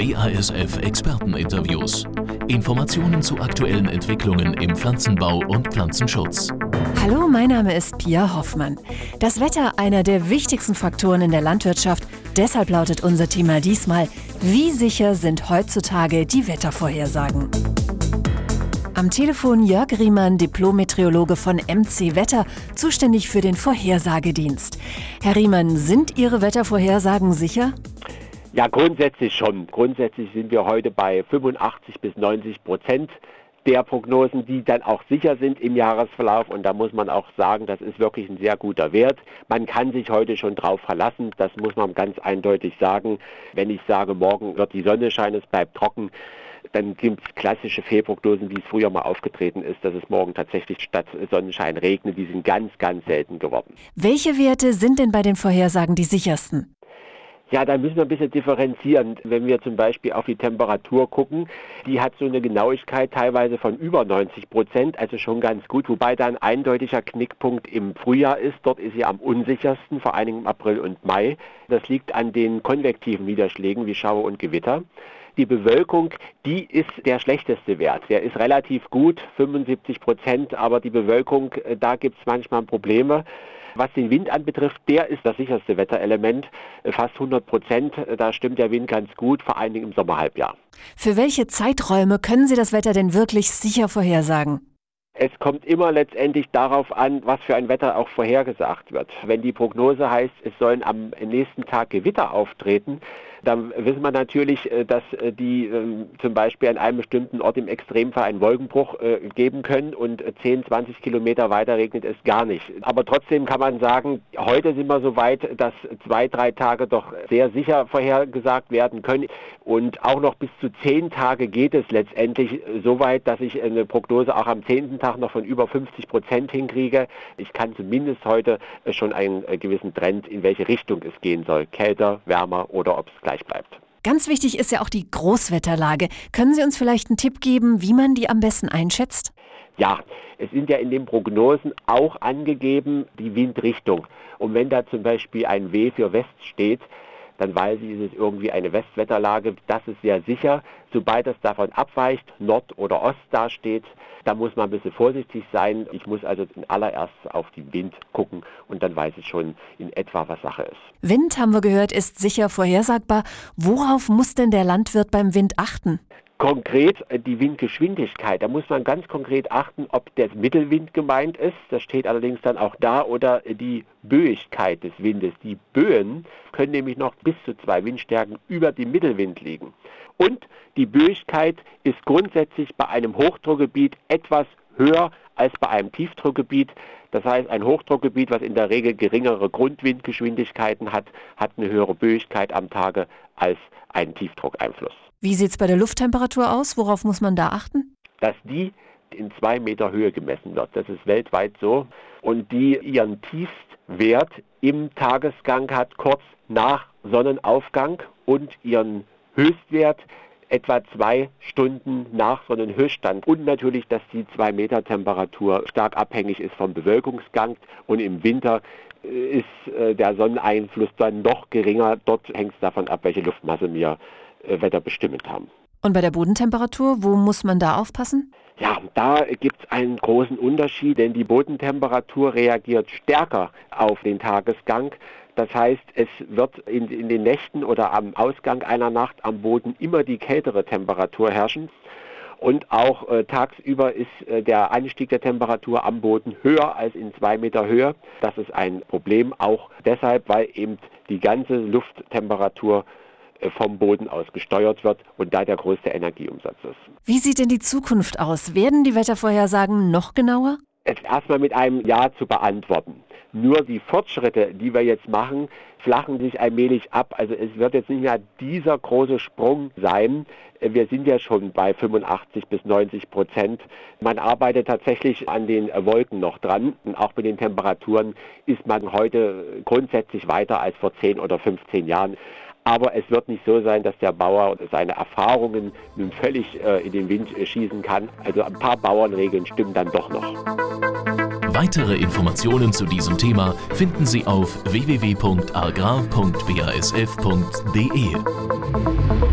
BASF Experteninterviews. Informationen zu aktuellen Entwicklungen im Pflanzenbau und Pflanzenschutz. Hallo, mein Name ist Pia Hoffmann. Das Wetter einer der wichtigsten Faktoren in der Landwirtschaft. Deshalb lautet unser Thema diesmal, wie sicher sind heutzutage die Wettervorhersagen? Am Telefon Jörg Riemann, Diplom-Meteorologe von MC Wetter, zuständig für den Vorhersagedienst. Herr Riemann, sind Ihre Wettervorhersagen sicher? Ja, grundsätzlich schon. Grundsätzlich sind wir heute bei 85 bis 90 Prozent der Prognosen, die dann auch sicher sind im Jahresverlauf. Und da muss man auch sagen, das ist wirklich ein sehr guter Wert. Man kann sich heute schon drauf verlassen. Das muss man ganz eindeutig sagen. Wenn ich sage, morgen wird die Sonne scheinen, es bleibt trocken, dann gibt es klassische Fehlprognosen, wie es früher mal aufgetreten ist, dass es morgen tatsächlich statt Sonnenschein regnet. Die sind ganz, ganz selten geworden. Welche Werte sind denn bei den Vorhersagen die sichersten? Ja, da müssen wir ein bisschen differenzieren. Wenn wir zum Beispiel auf die Temperatur gucken, die hat so eine Genauigkeit teilweise von über 90 Prozent, also schon ganz gut, wobei da ein eindeutiger Knickpunkt im Frühjahr ist. Dort ist sie am unsichersten, vor allen Dingen im April und Mai. Das liegt an den konvektiven Niederschlägen wie Schauer und Gewitter. Die Bewölkung, die ist der schlechteste Wert. Der ist relativ gut, 75 Prozent, aber die Bewölkung, äh, da gibt es manchmal Probleme. Was den Wind anbetrifft, der ist das sicherste Wetterelement, fast 100 Prozent. Da stimmt der Wind ganz gut, vor allen Dingen im Sommerhalbjahr. Für welche Zeiträume können Sie das Wetter denn wirklich sicher vorhersagen? Es kommt immer letztendlich darauf an, was für ein Wetter auch vorhergesagt wird. Wenn die Prognose heißt, es sollen am nächsten Tag Gewitter auftreten, dann wissen wir natürlich, äh, dass äh, die ähm, zum Beispiel an einem bestimmten Ort im Extremfall einen Wolkenbruch äh, geben können und 10, 20 Kilometer weiter regnet es gar nicht. Aber trotzdem kann man sagen, heute sind wir so weit, dass zwei, drei Tage doch sehr sicher vorhergesagt werden können. Und auch noch bis zu zehn Tage geht es letztendlich so weit, dass ich eine Prognose auch am zehnten Tag noch von über 50 Prozent hinkriege. Ich kann zumindest heute schon einen gewissen Trend, in welche Richtung es gehen soll. Kälter, wärmer oder ob es gleich bleibt. Ganz wichtig ist ja auch die Großwetterlage. Können Sie uns vielleicht einen Tipp geben, wie man die am besten einschätzt? Ja, es sind ja in den Prognosen auch angegeben die Windrichtung. Und wenn da zum Beispiel ein W für West steht, dann weiß ich, ist es irgendwie eine Westwetterlage. Das ist sehr sicher. Sobald es davon abweicht, Nord oder Ost dasteht, da muss man ein bisschen vorsichtig sein. Ich muss also in allererst auf den Wind gucken und dann weiß ich schon in etwa, was Sache ist. Wind, haben wir gehört, ist sicher vorhersagbar. Worauf muss denn der Landwirt beim Wind achten? Konkret äh, die Windgeschwindigkeit. Da muss man ganz konkret achten, ob der Mittelwind gemeint ist. Das steht allerdings dann auch da oder die Böigkeit des Windes. Die Böen können nämlich noch bis zu zwei Windstärken über dem Mittelwind liegen. Und die Böigkeit ist grundsätzlich bei einem Hochdruckgebiet etwas höher als bei einem Tiefdruckgebiet. Das heißt, ein Hochdruckgebiet, was in der Regel geringere Grundwindgeschwindigkeiten hat, hat eine höhere Böigkeit am Tage als ein Tiefdruckeinfluss. Wie sieht es bei der Lufttemperatur aus? Worauf muss man da achten? Dass die in zwei Meter Höhe gemessen wird. Das ist weltweit so. Und die ihren Tiefstwert im Tagesgang hat kurz nach Sonnenaufgang und ihren Höchstwert etwa zwei Stunden nach Sonnenhöchststand. Und natürlich, dass die zwei Meter Temperatur stark abhängig ist vom Bewölkungsgang. Und im Winter äh, ist äh, der Sonneneinfluss dann noch geringer. Dort hängt es davon ab, welche Luftmasse wir äh, wetterbestimmend haben. Und bei der Bodentemperatur, wo muss man da aufpassen? Ja, da gibt es einen großen Unterschied, denn die Bodentemperatur reagiert stärker auf den Tagesgang. Das heißt, es wird in, in, den Nächten oder am Ausgang einer Nacht am Boden immer die kältere Temperatur herrschen. Und auch äh, tagsüber ist äh, der Anstieg der Temperatur am Boden höher als in zwei Meter Höhe. Das ist ein Problem, auch deshalb, weil eben die ganze Lufttemperatur vom Boden aus gesteuert wird und da der größte Energieumsatz ist. Wie sieht denn die Zukunft aus? Werden die Wettervorhersagen noch genauer? Es erstmal mit einem Ja zu beantworten. Nur die Fortschritte, die wir jetzt machen, flachen sich allmählich ab. Also es wird jetzt nicht mehr dieser große Sprung sein. Wir sind ja schon bei 85 bis 90 Prozent. Man arbeitet tatsächlich an den Wolken noch dran. Und auch mit den Temperaturen ist man heute grundsätzlich weiter als vor 10 oder 15 Jahren. Aber es wird nicht so sein, dass der Bauer seine Erfahrungen nun völlig äh, in den Wind äh, schießen kann. Also ein paar Bauernregeln stimmen dann doch noch. Weitere Informationen zu diesem Thema finden Sie auf www.agrar.basf.de.